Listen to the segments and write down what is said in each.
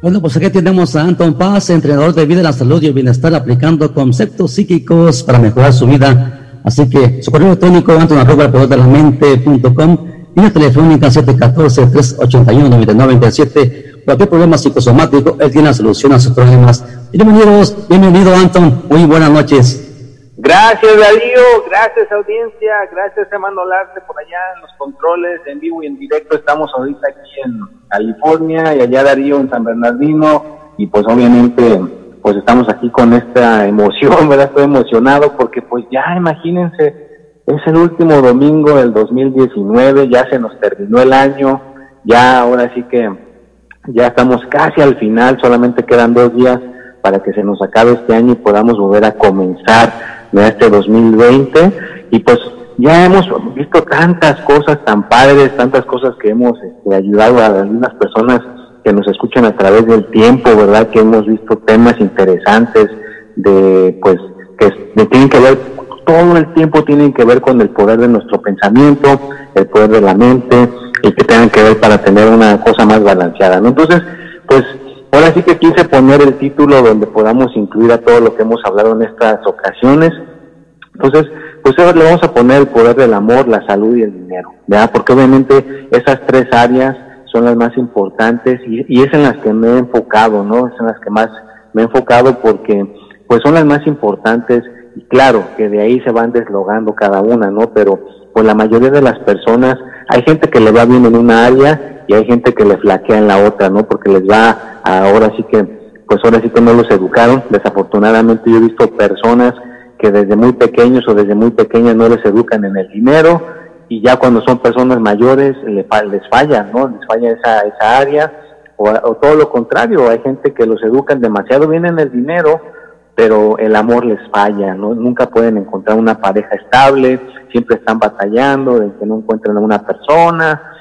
Bueno, pues aquí tenemos a Anton Paz, entrenador de vida, la salud y el bienestar, aplicando conceptos psíquicos para mejorar su vida. Así que su correo electrónico, anton arroba el poder de la mente.com, línea telefónica 714-381-9927. Cualquier problema psicosomático, él tiene la solución a sus problemas. Bienvenidos, bienvenido Anton, muy buenas noches. Gracias Darío, gracias audiencia, gracias hermano Larte por allá en los controles, en vivo y en directo. Estamos ahorita aquí en California y allá Darío en San Bernardino y pues obviamente pues estamos aquí con esta emoción, ¿verdad? Estoy emocionado porque pues ya imagínense, es el último domingo del 2019, ya se nos terminó el año, ya ahora sí que ya estamos casi al final, solamente quedan dos días para que se nos acabe este año y podamos volver a comenzar de este 2020 y pues ya hemos visto tantas cosas tan padres, tantas cosas que hemos este, ayudado a algunas personas que nos escuchan a través del tiempo, ¿verdad? Que hemos visto temas interesantes de, pues, que tienen que ver, todo el tiempo tienen que ver con el poder de nuestro pensamiento, el poder de la mente y que tengan que ver para tener una cosa más balanceada, ¿no? Entonces, pues, Ahora sí que quise poner el título donde podamos incluir a todo lo que hemos hablado en estas ocasiones. Entonces, pues le vamos a poner el poder del amor, la salud y el dinero, ¿verdad? Porque obviamente esas tres áreas son las más importantes y, y es en las que me he enfocado, ¿no? Es en las que más me he enfocado porque pues son las más importantes y claro que de ahí se van deslogando cada una, ¿no? Pero pues la mayoría de las personas, hay gente que le va bien en una área y hay gente que le flaquea en la otra, ¿no? Porque les va, ahora sí que, pues ahora sí que no los educaron. Desafortunadamente yo he visto personas que desde muy pequeños o desde muy pequeñas no les educan en el dinero y ya cuando son personas mayores les, les falla, ¿no? Les falla esa, esa área o, o todo lo contrario, hay gente que los educan demasiado bien en el dinero, pero el amor les falla, ¿no? Nunca pueden encontrar una pareja estable, siempre están batallando de que no encuentren a una persona,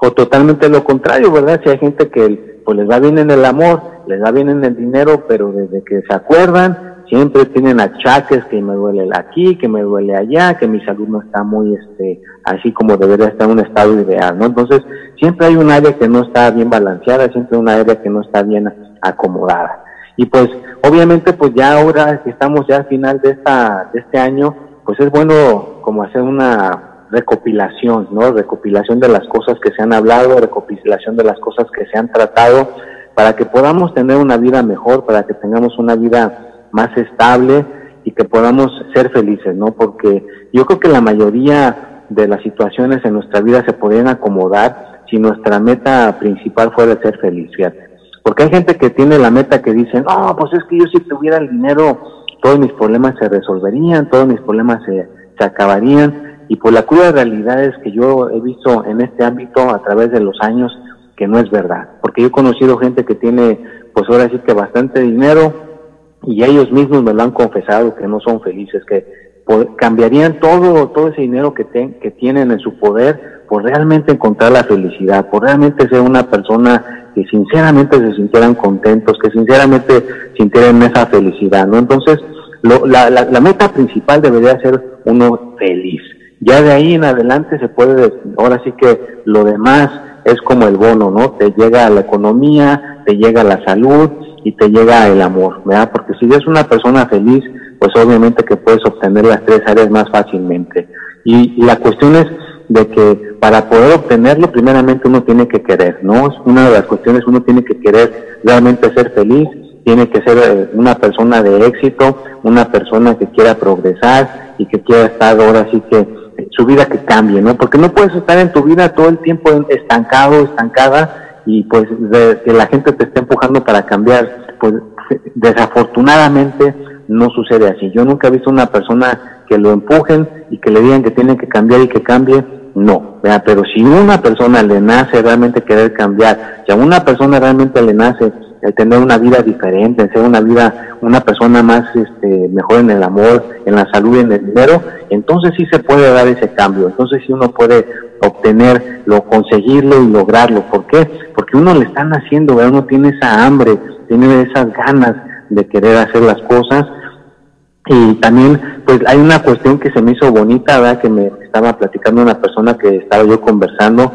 o totalmente lo contrario, ¿verdad? Si hay gente que pues les va bien en el amor, les va bien en el dinero, pero desde que se acuerdan, siempre tienen achaques que me duele aquí, que me duele allá, que mi salud no está muy, este, así como debería estar en un estado ideal, ¿no? Entonces, siempre hay un área que no está bien balanceada, siempre un área que no está bien acomodada. Y pues, obviamente, pues ya ahora que estamos ya al final de esta, de este año, pues es bueno como hacer una recopilación, ¿no? Recopilación de las cosas que se han hablado, recopilación de las cosas que se han tratado, para que podamos tener una vida mejor, para que tengamos una vida más estable y que podamos ser felices, ¿no? Porque yo creo que la mayoría de las situaciones en nuestra vida se podrían acomodar si nuestra meta principal fuera ser feliz, fíjate. Porque hay gente que tiene la meta que dice, no, pues es que yo si tuviera el dinero, todos mis problemas se resolverían, todos mis problemas se, se acabarían, y por la cruda realidad es que yo he visto en este ámbito a través de los años que no es verdad, porque yo he conocido gente que tiene, pues ahora sí que bastante dinero y ellos mismos me lo han confesado que no son felices, que cambiarían todo, todo ese dinero que, que tienen en su poder por realmente encontrar la felicidad, por realmente ser una persona que sinceramente se sintieran contentos, que sinceramente sintieran esa felicidad, ¿no? Entonces, la, la, la meta principal debería ser uno feliz. Ya de ahí en adelante se puede, ahora sí que lo demás es como el bono, ¿no? Te llega la economía, te llega la salud y te llega el amor, ¿verdad? Porque si eres una persona feliz, pues obviamente que puedes obtener las tres áreas más fácilmente. Y, la cuestión es de que para poder obtenerlo, primeramente uno tiene que querer, ¿no? Es una de las cuestiones, uno tiene que querer realmente ser feliz, tiene que ser eh, una persona de éxito, una persona que quiera progresar y que quiera estar ahora sí que su vida que cambie, ¿no? Porque no puedes estar en tu vida todo el tiempo estancado, estancada y pues que la gente te esté empujando para cambiar. Pues desafortunadamente no sucede así. Yo nunca he visto una persona que lo empujen y que le digan que tiene que cambiar y que cambie no, pero si una persona le nace realmente querer cambiar, si a una persona realmente le nace el tener una vida diferente, el ser una vida, una persona más este, mejor en el amor, en la salud en el dinero, entonces sí se puede dar ese cambio, entonces sí uno puede obtenerlo, conseguirlo y lograrlo. ¿Por qué? Porque uno le están haciendo, uno tiene esa hambre, tiene esas ganas de querer hacer las cosas. Y también, pues hay una cuestión que se me hizo bonita, ¿verdad? Que me estaba platicando una persona que estaba yo conversando,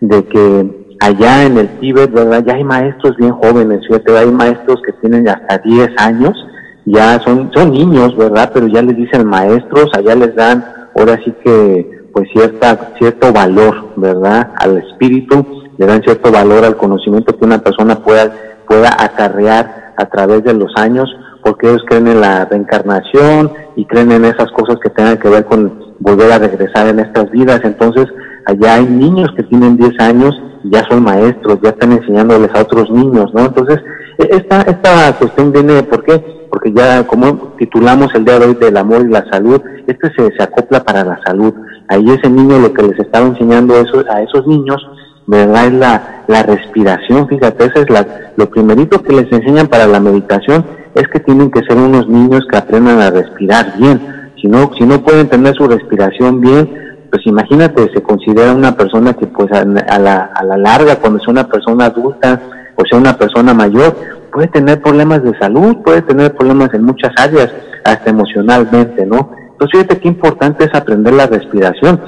de que allá en el Tíbet, ¿verdad? Ya hay maestros bien jóvenes, fíjate, hay maestros que tienen hasta 10 años, ya son, son niños, ¿verdad? Pero ya les dicen maestros, allá les dan, ahora sí que, pues cierta, cierto valor, ¿verdad? Al espíritu, le dan cierto valor al conocimiento que una persona pueda, pueda acarrear a través de los años, porque ellos creen en la reencarnación y creen en esas cosas que tengan que ver con volver a regresar en estas vidas. Entonces, allá hay niños que tienen 10 años ya son maestros, ya están enseñándoles a otros niños, ¿no? Entonces, e, esta, esta cuestión viene, ¿por qué? Porque ya, como titulamos el día de hoy del amor y la salud, este se, se acopla para la salud. Ahí ese niño lo que les estaba enseñando eso, a esos niños ¿verdad? Es la, la respiración, fíjate, eso es la, lo primerito que les enseñan para la meditación, es que tienen que ser unos niños que aprendan a respirar bien. Si no, si no pueden tener su respiración bien, pues imagínate, se considera una persona que pues a, la, a la larga, cuando es una persona adulta o sea una persona mayor, puede tener problemas de salud, puede tener problemas en muchas áreas, hasta emocionalmente, ¿no? Entonces fíjate qué importante es aprender la respiración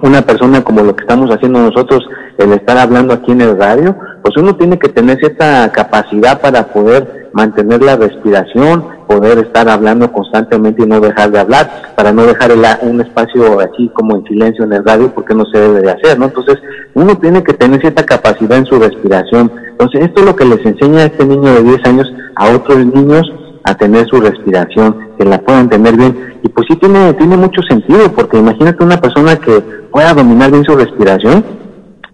una persona como lo que estamos haciendo nosotros, el estar hablando aquí en el radio, pues uno tiene que tener cierta capacidad para poder mantener la respiración, poder estar hablando constantemente y no dejar de hablar, para no dejar un espacio así como en silencio en el radio, porque no se debe de hacer, ¿no? Entonces, uno tiene que tener cierta capacidad en su respiración. Entonces, esto es lo que les enseña a este niño de 10 años a otros niños a tener su respiración, que la puedan tener bien. Y pues sí tiene, tiene mucho sentido, porque imagínate una persona que pueda dominar bien su respiración.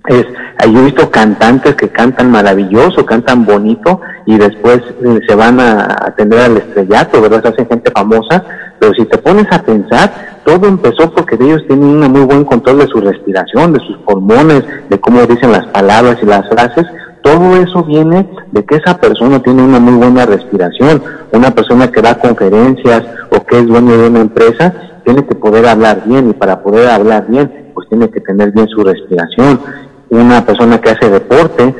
Es, yo he visto cantantes que cantan maravilloso, cantan bonito y después eh, se van a atender al estrellato, ¿verdad? Hacen gente famosa, pero si te pones a pensar, todo empezó porque ellos tienen un muy buen control de su respiración, de sus pulmones, de cómo dicen las palabras y las frases, todo eso viene de que esa persona tiene una muy buena respiración. Una persona que da conferencias o que es dueño de una empresa tiene que poder hablar bien y para poder hablar bien pues tiene que tener bien su respiración. Una persona que hace deporte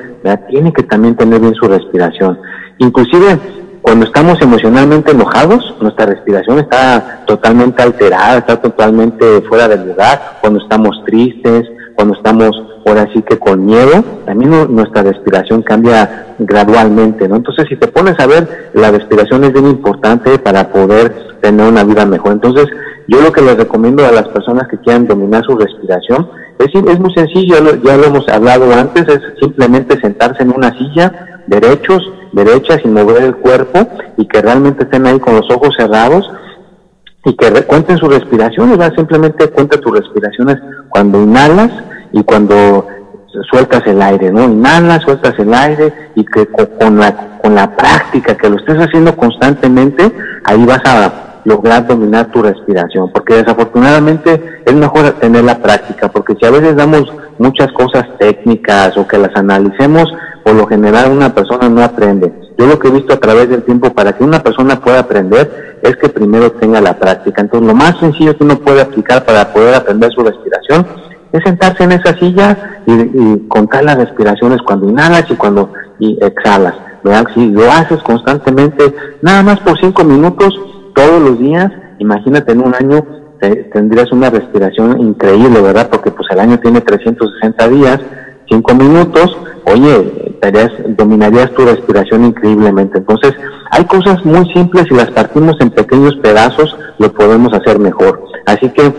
tiene que también tener bien su respiración. Inclusive cuando estamos emocionalmente enojados, nuestra respiración está totalmente alterada, está totalmente fuera del lugar. Cuando estamos tristes, cuando estamos ahora sí que con miedo, también nuestra respiración cambia gradualmente, ¿no? Entonces, si te pones a ver, la respiración es bien importante para poder tener una vida mejor. Entonces, yo lo que les recomiendo a las personas que quieran dominar su respiración es, es muy sencillo, ya lo hemos hablado antes, es simplemente sentarse en una silla, derechos, derechas, sin mover el cuerpo y que realmente estén ahí con los ojos cerrados y que cuenten sus respiraciones, simplemente cuenta tus respiraciones cuando inhalas y cuando sueltas el aire, ¿no? Inhalas, sueltas el aire y que con la, con la práctica, que lo estés haciendo constantemente, ahí vas a lograr dominar tu respiración, porque desafortunadamente es mejor tener la práctica, porque si a veces damos muchas cosas técnicas o que las analicemos, por lo general una persona no aprende. Yo lo que he visto a través del tiempo para que una persona pueda aprender es que primero tenga la práctica. Entonces lo más sencillo que uno puede aplicar para poder aprender su respiración es sentarse en esa silla y, contar las respiraciones cuando inhalas y cuando y exhalas. ¿verdad? Si lo haces constantemente, nada más por cinco minutos, todos los días, imagínate en un año tendrías una respiración increíble, ¿verdad? Porque pues el año tiene 360 días, cinco minutos, oye, dominarías tu respiración increíblemente. Entonces, hay cosas muy simples y las partimos en pequeños pedazos, lo podemos hacer mejor. Así que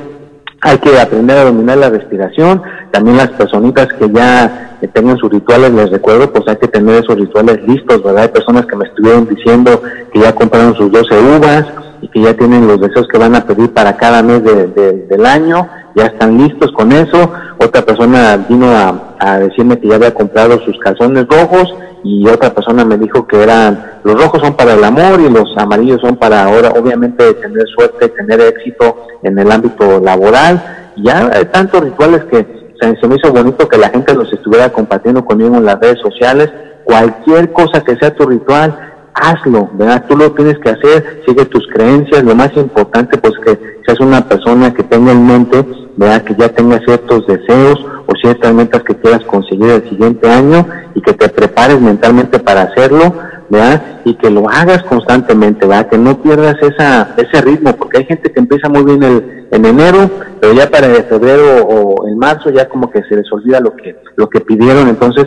hay que aprender a dominar la respiración. También las personitas que ya tengan sus rituales, les recuerdo, pues hay que tener esos rituales listos, ¿verdad? Hay personas que me estuvieron diciendo que ya compraron sus 12 uvas y que ya tienen los deseos que van a pedir para cada mes del año, ya están listos con eso. Otra persona vino a, decirme que ya había comprado sus calzones rojos y otra persona me dijo que eran los rojos son para el amor y los amarillos son para ahora obviamente tener suerte, tener éxito en el ámbito laboral Ya hay tantos rituales que se, me hizo bonito que la gente los estuviera compartiendo conmigo en las redes sociales. Cualquier cosa que sea tu ritual, hazlo, ¿verdad? Tú lo tienes que hacer, sigue tus creencias, lo más importante pues que seas una persona que tenga en mente, ¿verdad? Que ya tenga ciertos deseos o ciertas metas que quieras conseguir el siguiente año y que te prepares mentalmente para hacerlo, ¿verdad? Y que lo hagas constantemente, ¿verdad? Que no pierdas esa, ese ritmo, porque hay gente que empieza muy bien el, en enero, pero ya para febrero o en marzo ya como que se les olvida lo que, lo que pidieron, entonces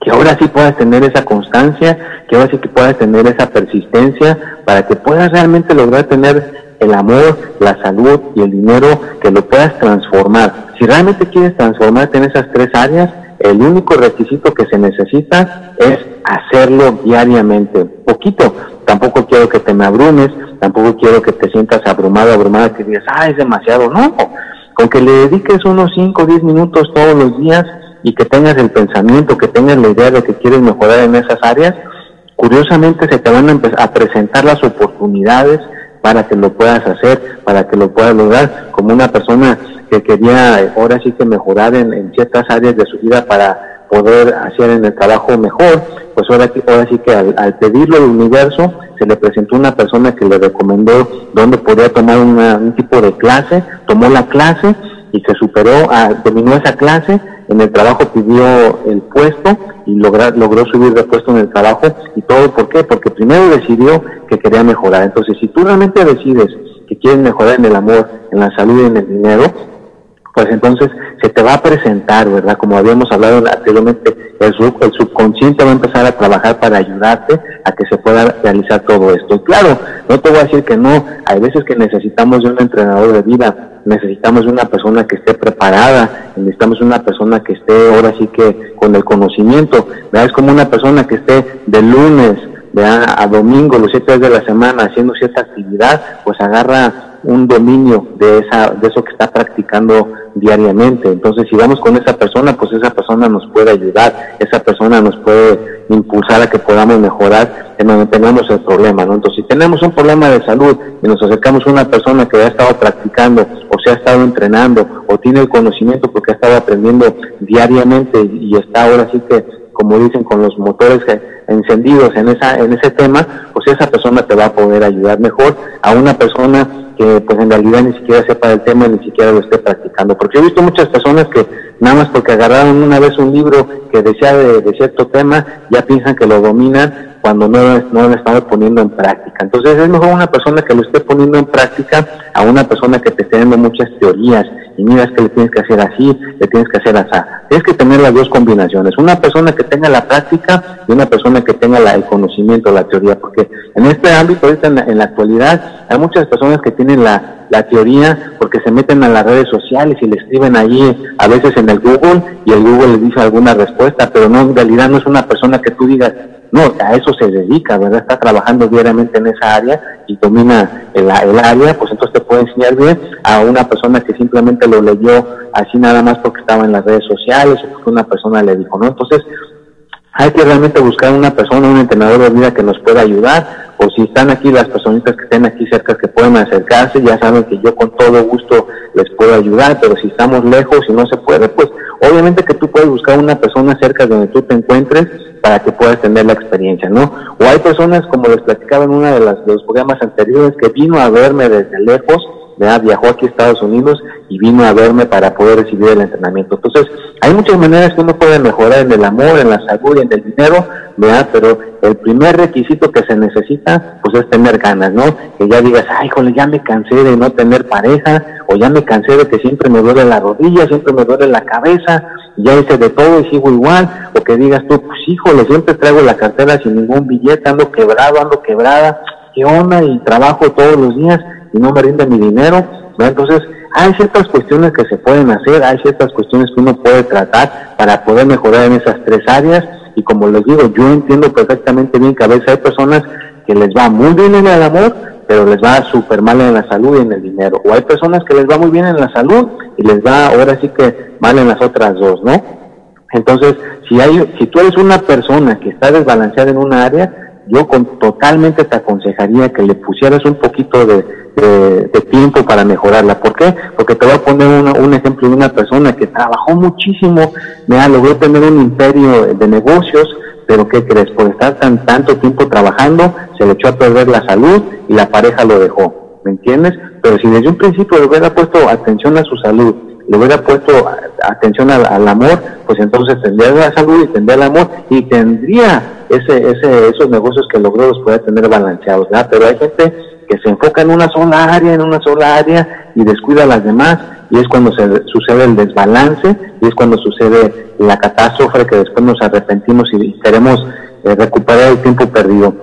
que ahora sí puedas tener esa constancia, que ahora sí que puedas tener esa persistencia para que puedas realmente lograr tener el amor, la salud y el dinero, que lo puedas transformar. Si realmente quieres transformarte en esas tres áreas, el único requisito que se necesita es hacerlo diariamente, poquito. Tampoco quiero que te me abrumes, tampoco quiero que te sientas abrumado, abrumada, que digas, ah, es demasiado. No, con que le dediques unos 5 o 10 minutos todos los días, y que tengas el pensamiento, que tengas la idea de que quieres mejorar en esas áreas, curiosamente se te van a, presentar las oportunidades para que lo puedas hacer, para que lo puedas lograr, como una persona que quería ahora sí que mejorar en, ciertas áreas de su vida para poder hacer en el trabajo mejor, pues ahora, sí que al, pedirlo al universo, se le presentó una persona que le recomendó dónde podía tomar un tipo de clase, tomó la clase y se superó, a, terminó esa clase, en el trabajo pidió el puesto y logró subir de puesto en el trabajo y todo, ¿por qué? Porque primero decidió que quería mejorar. Entonces, si tú realmente decides que quieres mejorar en el amor, en la salud y en el dinero, pues entonces se te va a presentar, ¿verdad? Como habíamos hablado anteriormente, el, el subconsciente va a empezar a trabajar para ayudarte a que se pueda realizar todo esto. Y claro, no te voy a decir que no, hay veces que necesitamos de un entrenador de vida, necesitamos de una persona que esté preparada, necesitamos una persona que esté ahora sí que con el conocimiento, ¿verdad? Es como una persona que esté de lunes, a domingo, los siete días de la semana, haciendo cierta actividad, pues agarra un dominio de esa de eso que está practicando diariamente. Entonces, si vamos con esa persona, pues esa persona nos puede ayudar, esa persona nos puede impulsar a que podamos mejorar en donde tengamos el problema, ¿no? Entonces, si tenemos un problema de salud y nos acercamos a una persona que ha estado practicando o se ha estado entrenando o tiene el conocimiento porque ha estado aprendiendo diariamente y está ahora sí que, como dicen, con los motores encendidos en esa en ese tema, pues esa persona te va a poder ayudar mejor a una persona que pues en realidad ni siquiera sepa del tema, ni siquiera lo esté practicando. Porque he visto muchas personas que nada más porque agarraron una vez un libro que decía de, cierto tema, ya piensan que lo dominan cuando no, no lo están poniendo en práctica. Entonces es mejor una persona que lo esté poniendo en práctica a una persona que esté dando muchas teorías y mira es que le tienes que hacer así, le tienes que hacer así. Tienes que tener las dos combinaciones, una persona que tenga la práctica y una persona que tenga la, el conocimiento, la teoría, porque en este ámbito, ahorita en la, actualidad, hay muchas personas que tienen la, la teoría porque se meten a las redes sociales y le escriben ahí a veces en el Google y el Google les dice alguna respuesta, pero no, en realidad no es una persona que tú digas, no, a eso se dedica, ¿verdad? Está trabajando diariamente en esa área y domina el, el, área, pues entonces te puede enseñar bien a una persona que simplemente lo leyó así nada más porque estaba en las redes sociales o porque una persona le dijo, ¿no? Entonces, hay que realmente buscar una persona, un entrenador de vida que nos pueda ayudar, o si están aquí las personitas que estén aquí cerca que pueden acercarse, ya saben que yo con todo gusto les puedo ayudar, pero si estamos lejos y no se puede, pues obviamente que tú puedes buscar una persona cerca donde tú te encuentres para que puedas tener la experiencia, ¿no? O hay personas, como les platicaba en uno de, las, de los programas anteriores, que vino a verme desde lejos, viajó aquí a Estados Unidos y vino a verme para poder recibir el entrenamiento. Entonces, hay muchas maneras que uno puede mejorar en el amor, en la salud en el dinero, ¿verdad? Pero el primer requisito que se necesita, pues es tener ganas, ¿no? Que ya digas, ay, jole, ya me cansé de no tener pareja, o ya me cansé de que siempre me duele la rodilla, siempre me duele la cabeza, ya hice de todo y sigo igual, o que digas tú, pues híjole, siempre traigo la cartera sin ningún billete, ando quebrado, ando quebrada, ¿qué onda? Y trabajo todos los días y no me rinde mi dinero, Entonces, hay ciertas cuestiones que se pueden hacer, hay ciertas cuestiones que uno puede tratar para poder mejorar en esas tres áreas y como les digo, yo entiendo perfectamente bien que a veces hay personas que les va muy bien en el amor, pero les va súper mal en la salud y en el dinero. O hay personas que les va muy bien en la salud y les va ahora sí que mal en las otras dos, ¿no? Entonces, si hay, si tú eres una persona que está desbalanceada en una área, yo con, totalmente te aconsejaría que le pusieras un poquito de, tiempo para mejorarla. ¿Por qué? Porque te voy a poner un ejemplo de una persona que trabajó muchísimo, me logró tener un imperio de negocios, pero ¿qué crees? Por estar tan tanto tiempo trabajando, se le echó a perder la salud y la pareja lo dejó. ¿Me entiendes? Pero si desde un principio hubiera puesto atención a su salud, le hubiera puesto atención al, amor, pues entonces tendría la salud y tendría el amor y tendría ese, ese, esos negocios que logró los puede tener balanceados. Pero hay gente que se enfoca en una sola área, en una sola área y descuida las demás y es cuando se sucede el desbalance y es cuando sucede la catástrofe que después nos arrepentimos y queremos eh, recuperar el tiempo perdido.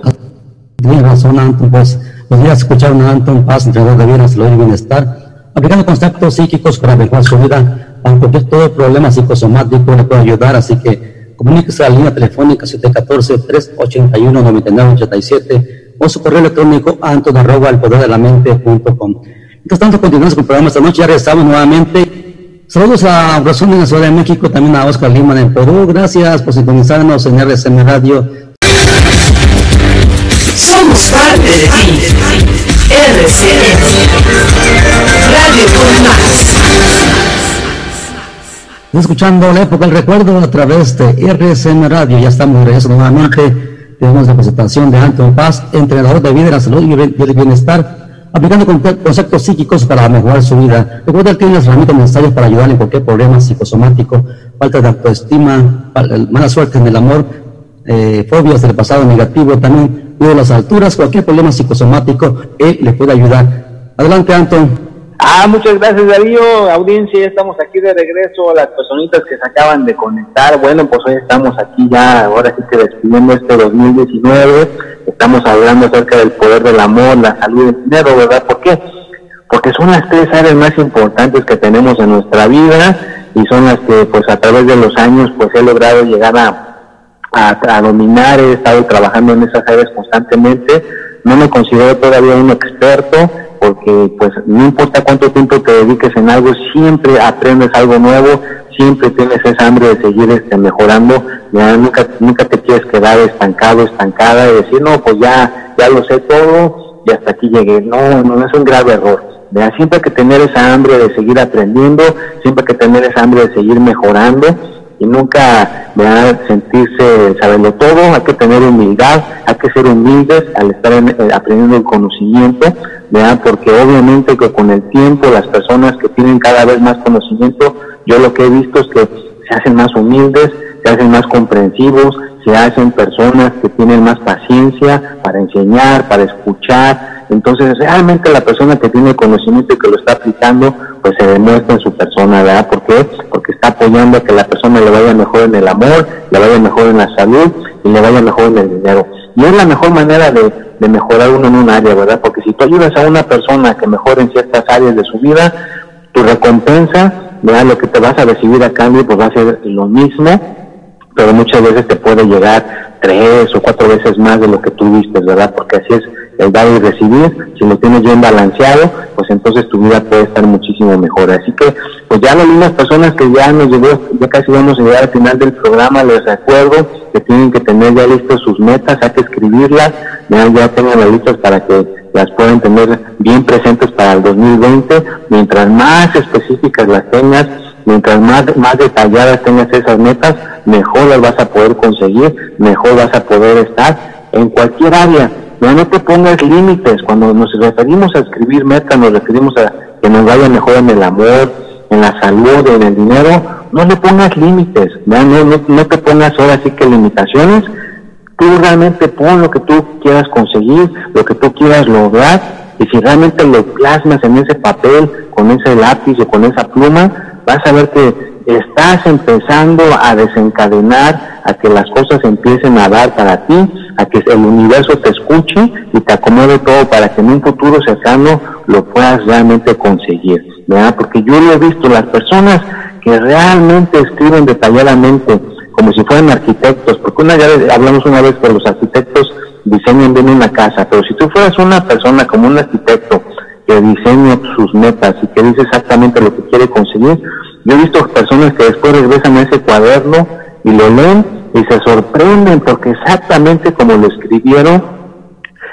Tienes razón, Anton, pues los días escucharon a Anton Paz, entrenador de bienes, salud y bienestar, aplicando conceptos psíquicos para mejorar su vida, aunque todo problema psicosomático le puede ayudar, así que comuníquese a la línea telefónica 714-381-9987 o su correo electrónico anton arroba de mente.com. Mientras tanto, continuamos con el programa esta noche, ya regresamos nuevamente. Saludos a Rosón en la Ciudad de México, también a Oscar Lima en Perú. Gracias por sintonizarnos en RSM Radio. Somos parte de ti. Más. Escuchando la época del recuerdo a través de RCN Radio, ya estamos regresando nuevamente. Tenemos la presentación de Anton Paz, entrenador de vida, de la salud y el bienestar, aplicando conceptos psíquicos para mejorar su vida. Recuerda que tiene las herramientas necesarias para ayudarle en cualquier problema psicosomático, falta de autoestima, mala suerte en el amor, eh, fobias del pasado negativo, también de las alturas, cualquier problema psicosomático, él le puede ayudar. Adelante, Anton. Ah, muchas gracias Darío, audiencia, ya estamos aquí de regreso, las personitas que se acaban de conectar, bueno, pues hoy estamos aquí ya, ahora sí que despidiendo este 2019, estamos hablando acerca del poder del amor, la salud y el dinero, ¿verdad? ¿Por qué? Porque son las tres áreas más importantes que tenemos en nuestra vida y son las que pues a través de los años pues he logrado llegar a, a, dominar, he estado trabajando en esas áreas constantemente, no me considero todavía un experto, porque pues no importa cuánto tiempo te dediques en algo, siempre aprendes algo nuevo, siempre tienes esa hambre de seguir este, mejorando, nunca, nunca te quieres quedar estancado, estancada y decir, no, pues ya, ya lo sé todo y hasta aquí llegué. No, no, es un grave error. Siempre hay que tener esa hambre de seguir aprendiendo, siempre hay que tener esa hambre de seguir mejorando y nunca a sentirse saberlo todo, hay que tener humildad, hay ser humildes al estar eh, aprendiendo el conocimiento, ¿verdad? porque obviamente que con el tiempo las personas que tienen cada vez más conocimiento, yo lo que he visto es que se hacen más humildes, se hacen más comprensivos, se hacen personas que tienen más paciencia para enseñar, para escuchar. Entonces, realmente la persona que tiene conocimiento y que lo está aplicando, pues se demuestra en su persona, ¿verdad? ¿Por qué? Porque está apoyando a que la persona le vaya mejor en el amor, le vaya mejor en la salud y le vaya mejor en el dinero. Y es la mejor manera de, de mejorar uno en un área, ¿verdad? Porque si tú ayudas a una persona que mejore en ciertas áreas de su vida, tu recompensa, ¿verdad? Lo que te vas a recibir a cambio, pues va a ser lo mismo pero muchas veces te puede llegar tres o cuatro veces más de lo que tú viste, ¿verdad? Porque así es el dar y recibir, si lo tienes bien balanceado, pues entonces tu vida puede estar muchísimo mejor. Así que, pues ya las mismas personas que ya nos llegó, ya casi vamos a llegar al final del programa, les recuerdo que tienen que tener ya listas sus metas, hay que escribirlas, ya, ya tengan las listas para que las puedan tener bien presentes para el 2020, mientras más específicas las tengas, mientras más, más detalladas tengas esas metas, mejor las vas a poder conseguir, mejor vas a poder estar en cualquier área. No, no te pongas límites. Cuando nos referimos a escribir metas, nos referimos a que nos vaya mejor en el amor, en la salud, en el dinero. No le pongas límites. No, no, no te pongas ahora sí que limitaciones. Tú realmente pon lo que tú quieras conseguir, lo que tú quieras lograr. Y si realmente lo plasmas en ese papel, con ese lápiz o con esa pluma, vas a ver que estás empezando a desencadenar a que las cosas empiecen a dar para ti, a que el universo te escuche y te acomode todo para que en un futuro cercano lo puedas realmente conseguir, ¿verdad? Porque yo lo he visto, las personas que realmente escriben detalladamente, como si fueran arquitectos, porque una ya hablamos una vez que los arquitectos diseñan bien una casa, pero si tú fueras una persona como un arquitecto que diseña sus metas y que dice exactamente lo que quiere conseguir, yo he visto personas que después regresan a ese cuaderno y lo leen y se sorprenden porque exactamente como lo escribieron,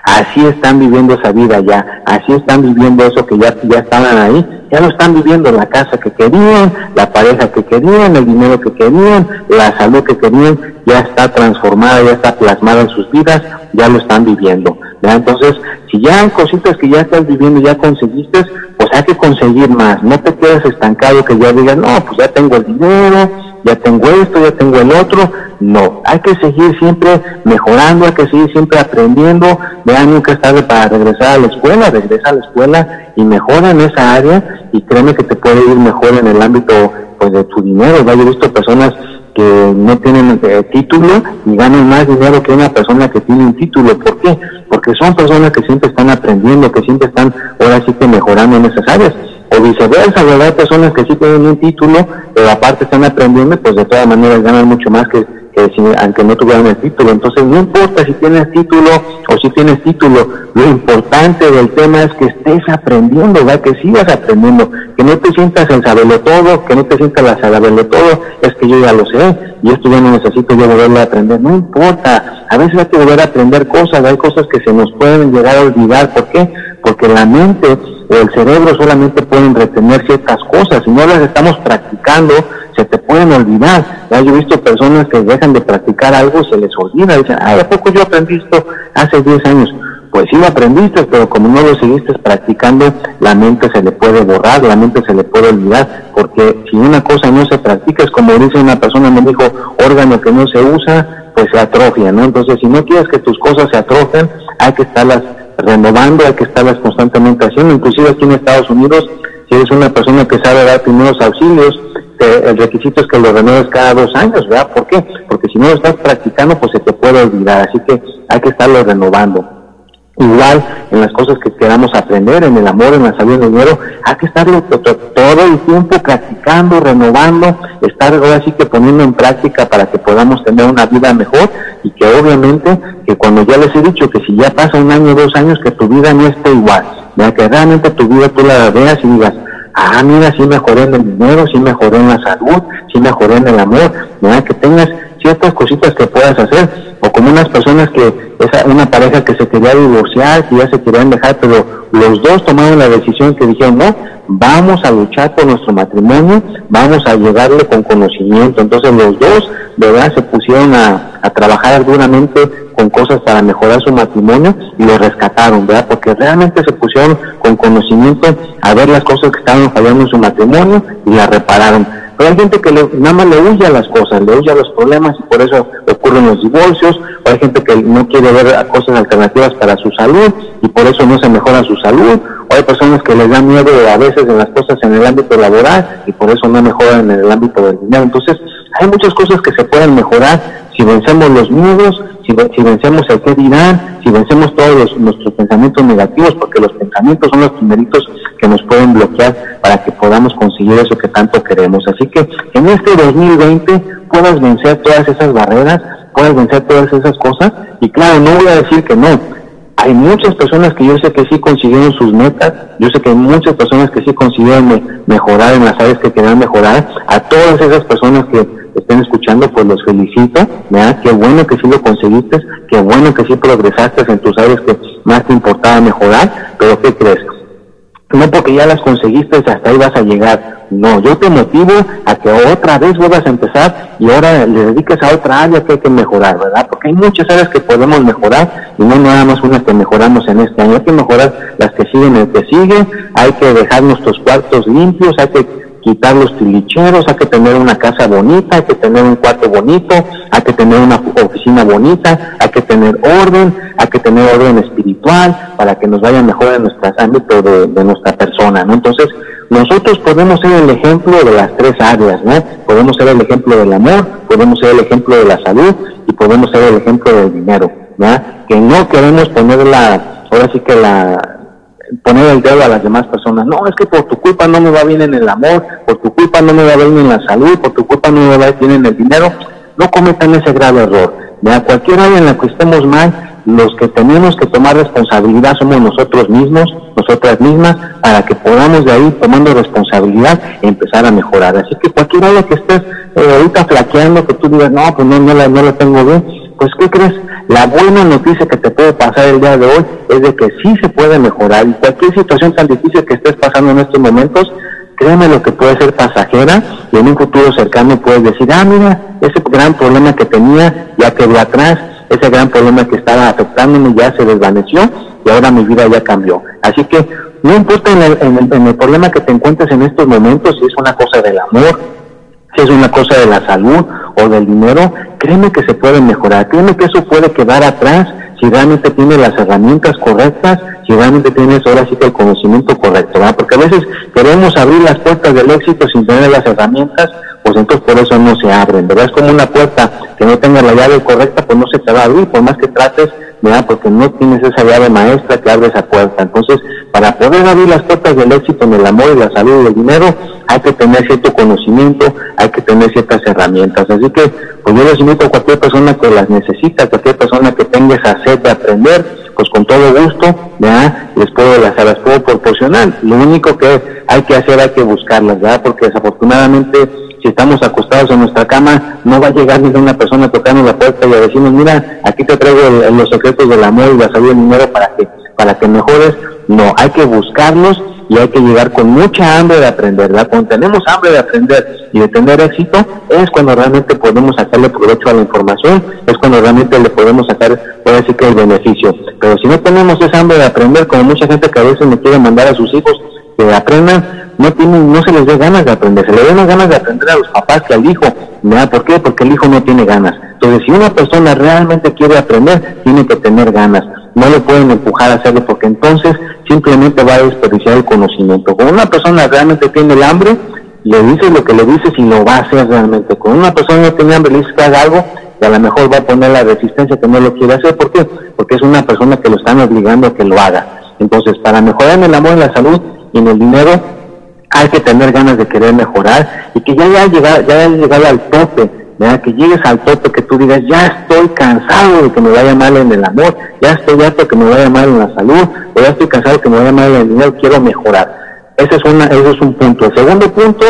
así están viviendo esa vida ya, así están viviendo eso que ya, ya estaban ahí, ya lo están viviendo, la casa que querían, la pareja que querían, el dinero que querían, la salud que querían, ya está transformada, ya está plasmada en sus vidas, ya lo están viviendo. Entonces, si ya hay cositas que ya estás viviendo, ya conseguiste, hay que conseguir más, no te quedes estancado que ya digas, no, pues ya tengo el dinero, ya tengo esto, ya tengo el otro. No, hay que seguir siempre mejorando, hay que seguir siempre aprendiendo. Vean, nunca es tarde para regresar a la escuela, regresa a la escuela y mejora en esa área y créeme que te puede ir mejor en el ámbito pues de tu dinero. Yo he visto personas que no tienen eh, título y ganan más dinero que una persona que tiene un título. ¿Por qué? Porque son personas que siempre están aprendiendo, que siempre están ahora sí que mejorando en esas áreas o viceversa, ¿verdad? Personas que sí tienen un título, pero aparte están aprendiendo, pues de todas maneras ganan mucho más que, si, aunque no tuvieran el título. Entonces, no importa si tienes título o si tienes título, lo importante del tema es que estés aprendiendo, ¿verdad? Que sigas aprendiendo, que no te sientas el saberlo todo, que no te sientas la saberlo todo, es que yo ya lo sé y esto ya no necesito yo volverlo a aprender. No importa, a veces hay que volver a aprender cosas, hay cosas que se nos pueden llegar a olvidar. ¿Por qué? Porque la mente el cerebro solamente pueden retener ciertas cosas, si no las estamos practicando, se te pueden olvidar. Ya yo he visto personas que dejan de practicar algo, se les olvida, dicen, ay, ¿a poco yo aprendí esto hace 10 años? Pues sí lo aprendiste, pero como no lo seguiste practicando, la mente se le puede borrar, la mente se le puede olvidar, porque si una cosa no se practica, es como dice una persona, me dijo, órgano que no se usa, pues se atrofia, ¿no? Entonces, si no quieres que tus cosas se atrofien, hay que estarlas renovando, hay que estarlas constantemente haciendo, inclusive aquí en Estados Unidos, si eres una persona que sabe dar primeros auxilios, el requisito es que lo renueves cada dos años, ¿verdad? ¿Por qué? Porque si no lo estás practicando, pues se te puede olvidar, así que hay que estarlo renovando. Igual en las cosas que queramos aprender, en el amor, en la salud, en dinero, hay que estarlo todo el tiempo practicando, renovando, estar ahora sí que poniendo en práctica para que podamos tener una vida mejor y que obviamente que cuando ya les he dicho que si ya pasa un año, dos años, que tu vida no esté igual, que realmente tu vida tú la veas y digas, ah, mira, sí mejoré en el dinero, sí mejoré en la salud, sí mejoré en el amor, ¿verdad? que tengas ciertas cositas que puedas hacer, o como unas personas que, esa, una pareja que se quería divorciar, que ya se querían dejar, pero los dos tomaron la decisión que dijeron, no, vamos a luchar por nuestro matrimonio, vamos a llegarle con conocimiento. Entonces los dos, verdad, se pusieron a, a trabajar duramente con cosas para mejorar su matrimonio y lo rescataron, ¿verdad? Porque realmente se pusieron con conocimiento a ver las cosas que estaban fallando en su matrimonio y las repararon hay gente que nada más le huye a las cosas, le huye a los problemas y por eso ocurren los divorcios. O hay gente que no quiere ver cosas alternativas para su salud y por eso no se mejora su salud. O hay personas que les da miedo a veces en las cosas en el ámbito laboral y por eso no mejoran en el ámbito del dinero. Entonces, hay muchas cosas que se pueden mejorar si vencemos los miedos, si, vencemos el qué dirán, si vencemos todos nuestros pensamientos negativos, porque los pensamientos son los primeritos que nos pueden bloquear para que podamos conseguir eso que tanto queremos. Así que en este 2020 puedas vencer todas esas barreras, puedas vencer todas esas cosas, y claro, no voy a decir que no, hay muchas personas que yo sé que sí consiguieron sus metas, yo sé que hay muchas personas que sí consiguieron mejorar en las áreas que querían mejorar, a todas esas personas que estén escuchando, pues los felicito, ¿verdad? Qué bueno que sí lo conseguiste, qué bueno que sí progresaste en tus áreas que más te importaba mejorar, pero ¿qué crees? No porque ya las conseguiste, hasta ahí vas a llegar. No, yo te motivo a que otra vez vuelvas a empezar y ahora le dediques a otra área que hay que mejorar, ¿verdad? Porque hay muchas áreas que podemos mejorar y no nada más unas que mejoramos en este año. Hay que mejorar las que siguen, el que sigue, hay que dejar nuestros cuartos limpios, hay que quitar los tilicheros, hay que tener una casa bonita, hay que tener un cuarto bonito, hay que tener una oficina bonita, hay que tener orden, hay que tener orden espiritual para que nos vaya mejor en nuestro ámbito de, de nuestra persona, ¿no? Entonces, nosotros podemos ser el ejemplo de las tres áreas, ¿no? Podemos ser el ejemplo del amor, podemos ser el ejemplo de la salud y podemos ser el ejemplo del dinero, ¿no? Que no queremos poner la, ahora sí que la, poner el dedo a las demás personas. No, es que por tu culpa no me va bien en el amor, por tu culpa no me va bien en la salud, por tu culpa no me va bien en el dinero. No cometan ese grave error. a Cualquier área en la que estemos mal, los que tenemos que tomar responsabilidad somos nosotros mismos, nosotras mismas, para que podamos de ahí, tomando responsabilidad, empezar a mejorar. Así que cualquier área que estés eh, ahorita flaqueando, que tú digas, no, pues no, no la, no la tengo bien, pues ¿qué crees? La buena noticia que te puede pasar el día de hoy es de que sí se puede mejorar y cualquier situación tan difícil que estés pasando en estos momentos, créeme lo que puede ser pasajera y en un futuro cercano puedes decir, ah, mira, ese gran problema que tenía ya quedó atrás, ese gran problema que estaba afectándome ya se desvaneció y ahora mi vida ya cambió. Así que no importa en el, en el problema que te encuentres en estos momentos, si es una cosa del amor, si es una cosa de la salud o del dinero, créeme que se puede mejorar, créeme que eso puede quedar atrás si realmente tienes las herramientas correctas, si realmente tienes ahora sí que el conocimiento correcto, ¿verdad? Porque a veces queremos abrir las puertas del éxito sin tener las herramientas, pues entonces por eso no se abren, ¿verdad? Es como una puerta que no tenga la llave correcta, pues no se te va a abrir, por más que trates, ¿verdad? Porque no tienes esa llave maestra que abre esa puerta. Entonces, para poder abrir las puertas del éxito en el amor y la salud y el dinero, hay que tener cierto conocimiento, hay que tener ciertas herramientas. Así que, pues yo les invito a cualquier persona que las necesita, cualquier persona que tenga esa sed de aprender, pues con todo gusto, ¿verdad? Les puedo, las, las puedo proporcionar. Lo único que hay que hacer, hay que buscarlas, ¿verdad? Porque desafortunadamente, si estamos acostados en nuestra cama, no va a llegar ninguna persona tocando la puerta y a decirnos, mira, aquí te traigo los secretos del amor y la salud del dinero para que, para que mejores. No, hay que buscarlos y hay que llegar con mucha hambre de aprender, ¿verdad? Cuando tenemos hambre de aprender y de tener éxito, es cuando realmente podemos sacarle provecho a la información, es cuando realmente le podemos sacar, decir que el beneficio. Pero si no tenemos esa hambre de aprender, como mucha gente que a veces me quiere mandar a sus hijos que aprendan, no tienen, no se les dé ganas de aprender, se le den ganas de aprender a los papás que al hijo, ¿verdad? ¿Por qué? Porque el hijo no tiene ganas. Entonces, si una persona realmente quiere aprender, tiene que tener ganas no le pueden empujar a hacerlo porque entonces simplemente va a desperdiciar el conocimiento. Cuando una persona realmente tiene el hambre, le dices lo que le dices y lo va a hacer realmente. Cuando una persona no tiene hambre, le dices que haga algo a lo mejor va a poner la resistencia que no lo quiere hacer. ¿Por qué? Porque es una persona que lo están obligando a que lo haga. Entonces, para mejorar en el amor, en la salud y en el dinero, hay que tener ganas de querer mejorar y que ya haya llegado, ya llegado al tope que llegues al tope, que tú digas, ya estoy cansado de que me vaya mal en el amor, ya estoy harto que me vaya mal en la salud, o ya estoy cansado de que me vaya mal en el dinero, quiero mejorar. Ese es, una, ese es un punto. El segundo punto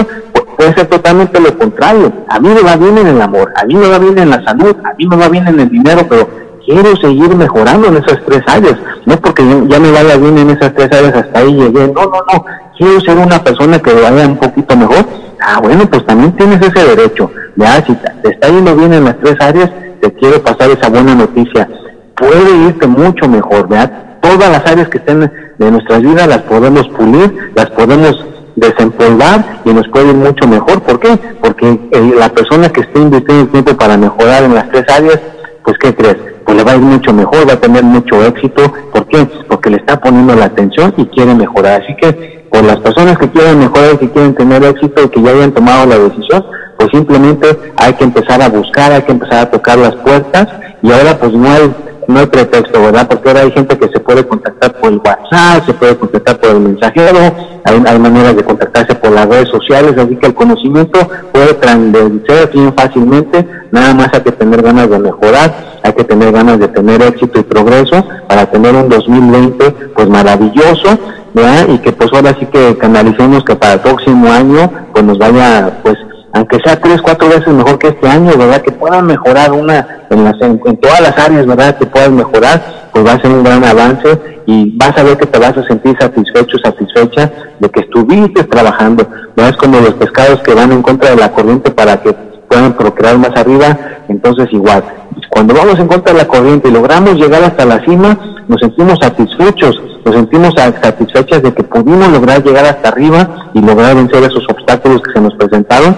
puede ser totalmente lo contrario. A mí me va bien en el amor, a mí me va bien en la salud, a mí me va bien en el dinero, pero quiero seguir mejorando en esas tres áreas. No porque ya me vaya bien en esas tres áreas, hasta ahí llegué. No, no, no. Quiero ser una persona que vaya un poquito mejor. Ah, bueno, pues también tienes ese derecho ya si te está yendo bien en las tres áreas, te quiero pasar esa buena noticia. Puede irte mucho mejor, ¿verdad? Todas las áreas que estén de nuestras vidas las podemos pulir, las podemos desempolvar y nos puede ir mucho mejor. ¿Por qué? Porque eh, la persona que esté invirtiendo tiempo para mejorar en las tres áreas, pues ¿qué crees? Pues le va a ir mucho mejor, va a tener mucho éxito. ¿Por qué? Porque le está poniendo la atención y quiere mejorar. Así que por las personas que quieren mejorar que quieren tener éxito y que ya hayan tomado la decisión, pues simplemente hay que empezar a buscar, hay que empezar a tocar las puertas y ahora pues no hay, no hay pretexto, ¿verdad? Porque ahora hay gente que se puede contactar por el WhatsApp, se puede contactar por el mensajero, hay, hay maneras de contactarse por las redes sociales, así que el conocimiento puede transversar bien fácilmente, nada más hay que tener ganas de mejorar, hay que tener ganas de tener éxito y progreso para tener un 2020 pues maravilloso, ¿verdad? Y que pues ahora sí que canalicemos que para el próximo año pues nos vaya pues aunque sea tres, cuatro veces mejor que este año, ¿verdad? Que puedan mejorar una, en, las, en, todas las áreas, ¿verdad? Que puedan mejorar, pues va a ser un gran avance y vas a ver que te vas a sentir satisfecho, satisfecha de que estuviste trabajando. No es como los pescados que van en contra de la corriente para que puedan procrear más arriba, entonces igual. Cuando vamos en contra de la corriente y logramos llegar hasta la cima, nos sentimos satisfechos, nos sentimos satisfechas de que pudimos lograr llegar hasta arriba y lograr vencer esos obstáculos que se nos presentaron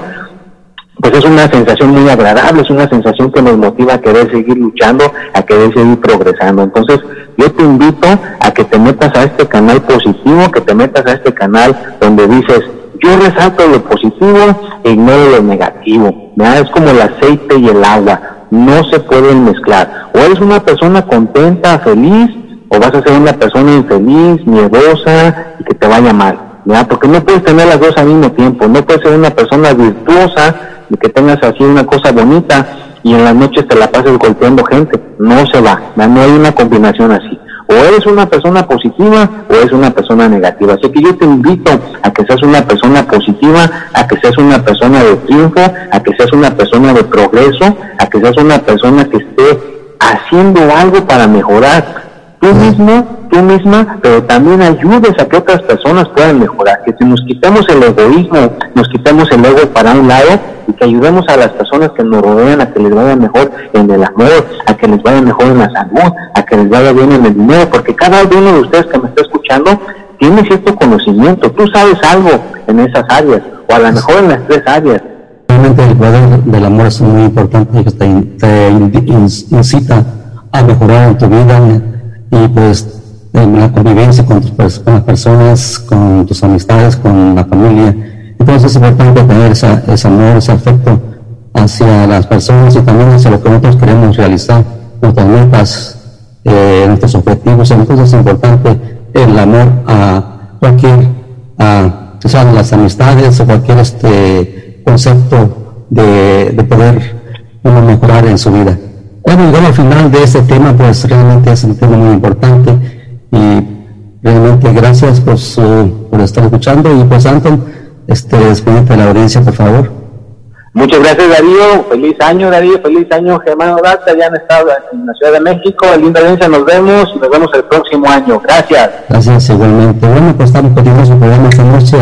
pues es una sensación muy agradable, es una sensación que nos motiva a querer seguir luchando, a querer seguir progresando. Entonces, yo te invito a que te metas a este canal positivo, que te metas a este canal donde dices, yo resalto lo positivo e ignoro lo negativo. Es como el aceite y el agua, no se pueden mezclar. O eres una persona contenta, feliz, o vas a ser una persona infeliz, miedosa y que te vaya mal. ¿ya? Porque no puedes tener las dos al mismo tiempo, no puedes ser una persona virtuosa y que tengas así una cosa bonita y en las noches te la pases golpeando gente. No se va, no hay una combinación así. O eres una persona positiva o eres una persona negativa. Así que yo te invito a que seas una persona positiva, a que seas una persona de triunfo, a que seas una persona de progreso, a que seas una persona que esté haciendo algo para mejorar tú mismo, tú misma, pero también ayudes a que otras personas puedan mejorar, que si nos quitemos el egoísmo, nos quitemos el ego para un lado y que ayudemos a las personas que nos rodean a que les vaya mejor en el amor, a que les vaya mejor en la salud, a que les vaya bien en el dinero, porque cada uno de ustedes que me está escuchando tiene cierto conocimiento, tú sabes algo en esas áreas, o a lo mejor en las tres áreas. Realmente el poder del amor es muy importante y te, incita a mejorar en tu vida y pues en la convivencia con, tus, con las personas, con tus amistades, con la familia. Entonces es importante tener esa, ese amor, ese afecto hacia las personas y también hacia lo que nosotros queremos realizar, nuestras metas, eh, nuestros objetivos. Entonces es importante el amor a cualquier, a, o sea, las amistades o cualquier este concepto de, de poder uno mejorar en su vida. Bueno, llegamos al final de este tema, pues realmente es un tema muy importante y realmente gracias por, su, por estar escuchando y pues Anton, este, despídete de la audiencia, por favor. Muchas gracias Darío, feliz año Darío, feliz año Germán Data, ya han estado en la Ciudad de México, linda audiencia, nos vemos y nos vemos el próximo año, gracias. Gracias igualmente. Bueno, pues estamos continuando su programa esta noche.